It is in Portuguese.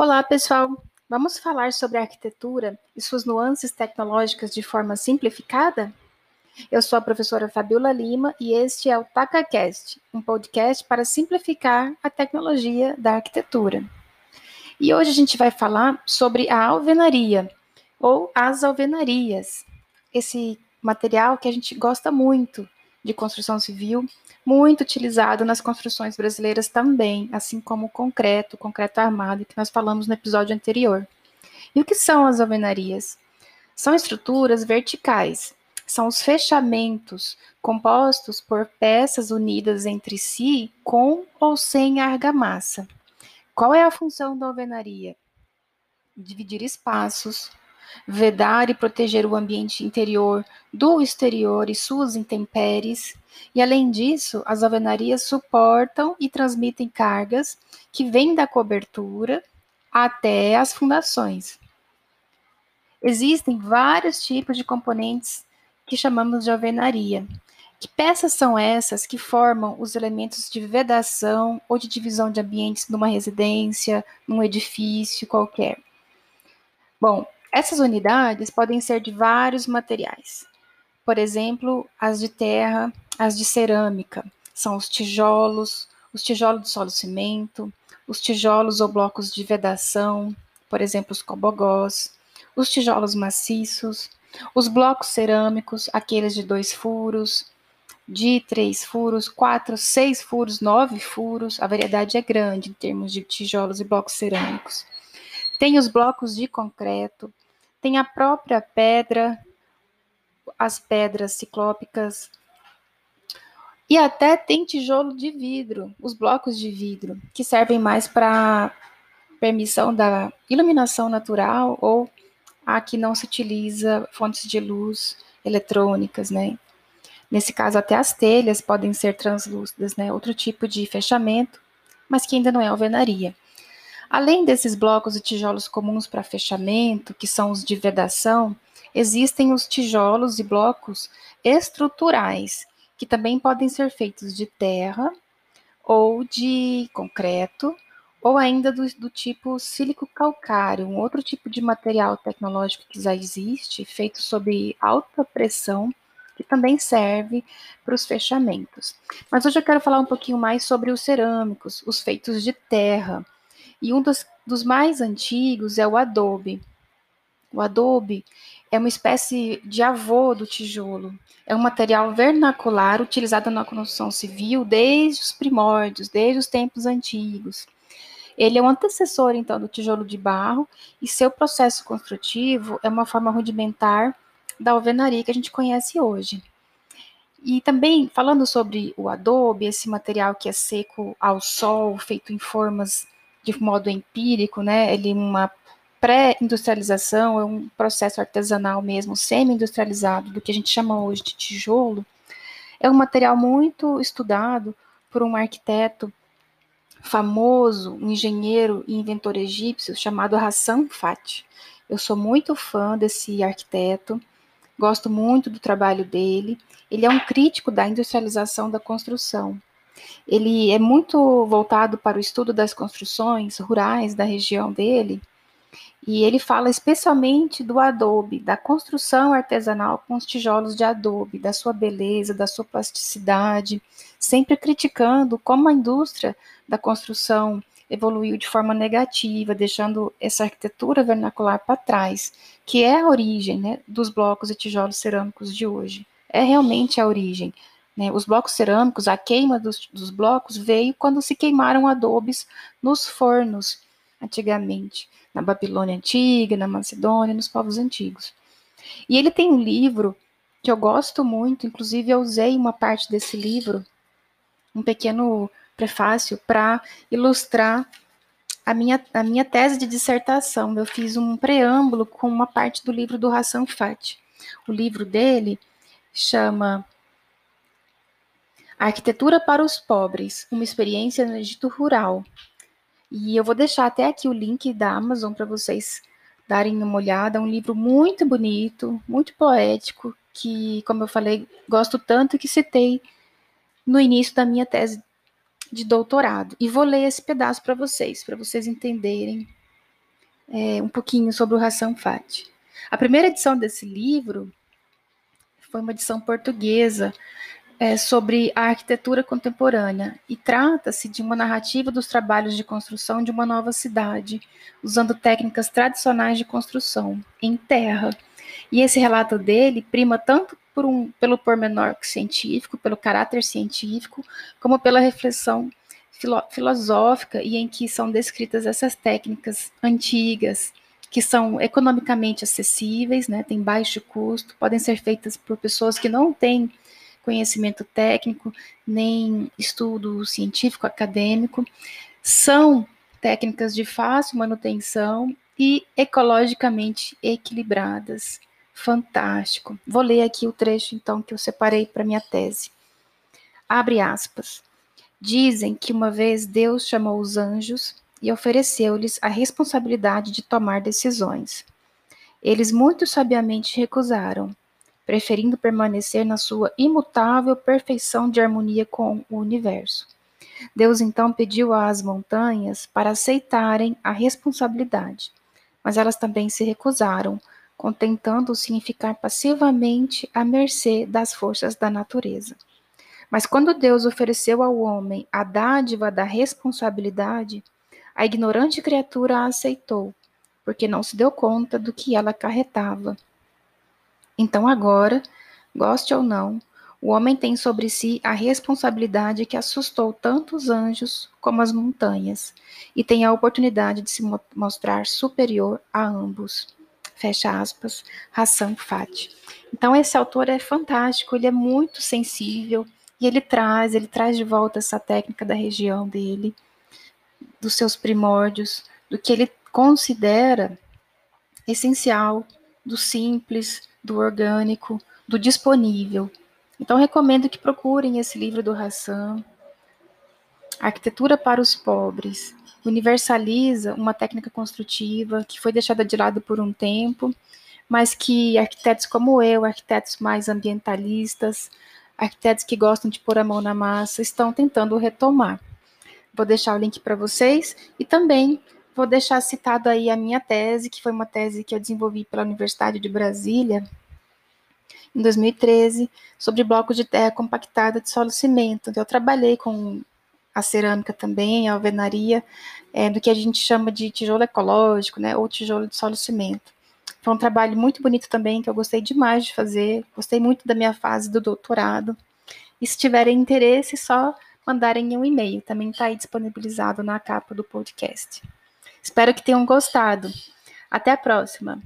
Olá, pessoal! Vamos falar sobre a arquitetura e suas nuances tecnológicas de forma simplificada? Eu sou a professora Fabiola Lima e este é o TacaCast, um podcast para simplificar a tecnologia da arquitetura. E hoje a gente vai falar sobre a alvenaria, ou as alvenarias, esse material que a gente gosta muito de construção civil, muito utilizado nas construções brasileiras também, assim como o concreto, o concreto armado, que nós falamos no episódio anterior. E o que são as alvenarias? São estruturas verticais, são os fechamentos compostos por peças unidas entre si com ou sem argamassa. Qual é a função da alvenaria? Dividir espaços, vedar e proteger o ambiente interior do exterior e suas intempéries. E além disso, as alvenarias suportam e transmitem cargas que vêm da cobertura até as fundações. Existem vários tipos de componentes que chamamos de alvenaria. Que peças são essas que formam os elementos de vedação ou de divisão de ambientes numa residência, num edifício qualquer? Bom, essas unidades podem ser de vários materiais. Por exemplo, as de terra, as de cerâmica, são os tijolos, os tijolos de solo cimento, os tijolos ou blocos de vedação, por exemplo, os cobogós, os tijolos maciços, os blocos cerâmicos, aqueles de dois furos, de três furos, quatro, seis furos, nove furos, a variedade é grande em termos de tijolos e blocos cerâmicos. Tem os blocos de concreto, tem a própria pedra, as pedras ciclópicas, e até tem tijolo de vidro, os blocos de vidro, que servem mais para permissão da iluminação natural ou a que não se utiliza fontes de luz eletrônicas, né? Nesse caso, até as telhas podem ser translúcidas, né? Outro tipo de fechamento, mas que ainda não é alvenaria. Além desses blocos e tijolos comuns para fechamento, que são os de vedação, existem os tijolos e blocos estruturais, que também podem ser feitos de terra ou de concreto, ou ainda do, do tipo sílico-calcário, um outro tipo de material tecnológico que já existe, feito sob alta pressão, que também serve para os fechamentos. Mas hoje eu quero falar um pouquinho mais sobre os cerâmicos, os feitos de terra e um dos, dos mais antigos é o adobe. O adobe é uma espécie de avô do tijolo. É um material vernacular utilizado na construção civil desde os primórdios, desde os tempos antigos. Ele é um antecessor, então, do tijolo de barro, e seu processo construtivo é uma forma rudimentar da alvenaria que a gente conhece hoje. E também, falando sobre o adobe, esse material que é seco ao sol, feito em formas de modo empírico, né? Ele é uma pré-industrialização, é um processo artesanal mesmo, semi-industrializado, do que a gente chama hoje de tijolo, é um material muito estudado por um arquiteto famoso, um engenheiro e inventor egípcio chamado Hassan Fati. Eu sou muito fã desse arquiteto, gosto muito do trabalho dele. Ele é um crítico da industrialização da construção. Ele é muito voltado para o estudo das construções rurais da região dele, e ele fala especialmente do adobe, da construção artesanal com os tijolos de adobe, da sua beleza, da sua plasticidade, sempre criticando como a indústria da construção evoluiu de forma negativa, deixando essa arquitetura vernacular para trás, que é a origem né, dos blocos e tijolos cerâmicos de hoje. É realmente a origem. Né? Os blocos cerâmicos, a queima dos, dos blocos veio quando se queimaram adobes nos fornos, antigamente, na Babilônia antiga, na Macedônia, nos povos antigos. E ele tem um livro que eu gosto muito, inclusive eu usei uma parte desse livro, um pequeno prefácio, para ilustrar a minha, a minha tese de dissertação. Eu fiz um preâmbulo com uma parte do livro do Hassan Fati. O livro dele chama Arquitetura para os Pobres, uma experiência no Egito Rural. E eu vou deixar até aqui o link da Amazon para vocês darem uma olhada. É um livro muito bonito, muito poético, que, como eu falei, gosto tanto que citei no início da minha tese de doutorado. E vou ler esse pedaço para vocês, para vocês entenderem é, um pouquinho sobre o Hassan Fati. A primeira edição desse livro foi uma edição portuguesa é, sobre a arquitetura contemporânea e trata-se de uma narrativa dos trabalhos de construção de uma nova cidade, usando técnicas tradicionais de construção em terra. E esse relato dele prima tanto por um, pelo pormenor científico, pelo caráter científico, como pela reflexão filo filosófica e em que são descritas essas técnicas antigas, que são economicamente acessíveis, né, têm baixo custo, podem ser feitas por pessoas que não têm conhecimento técnico, nem estudo científico acadêmico, são técnicas de fácil manutenção e ecologicamente equilibradas. Fantástico. Vou ler aqui o trecho então que eu separei para minha tese. Abre aspas. Dizem que uma vez Deus chamou os anjos e ofereceu-lhes a responsabilidade de tomar decisões. Eles muito sabiamente recusaram, preferindo permanecer na sua imutável perfeição de harmonia com o universo. Deus então pediu às montanhas para aceitarem a responsabilidade, mas elas também se recusaram, contentando-se em ficar passivamente à mercê das forças da natureza. Mas quando Deus ofereceu ao homem a dádiva da responsabilidade, a ignorante criatura a aceitou, porque não se deu conta do que ela acarretava então agora, goste ou não, o homem tem sobre si a responsabilidade que assustou tanto os anjos como as montanhas, e tem a oportunidade de se mostrar superior a ambos. Fecha aspas, Hassan Fati. Então esse autor é fantástico, ele é muito sensível e ele traz, ele traz de volta essa técnica da região dele, dos seus primórdios, do que ele considera essencial, do simples, do orgânico, do disponível. Então, recomendo que procurem esse livro do Hassan, Arquitetura para os Pobres. Universaliza uma técnica construtiva que foi deixada de lado por um tempo, mas que arquitetos como eu, arquitetos mais ambientalistas, arquitetos que gostam de pôr a mão na massa, estão tentando retomar. Vou deixar o link para vocês e também vou deixar citado aí a minha tese, que foi uma tese que eu desenvolvi pela Universidade de Brasília, em 2013, sobre blocos de terra compactada de solo cimento. Então, eu trabalhei com a cerâmica também, a alvenaria, é, do que a gente chama de tijolo ecológico, né, ou tijolo de solo cimento. Foi um trabalho muito bonito também, que eu gostei demais de fazer, gostei muito da minha fase do doutorado. E se tiverem interesse, só mandarem um e-mail, também está aí disponibilizado na capa do podcast. Espero que tenham gostado. Até a próxima!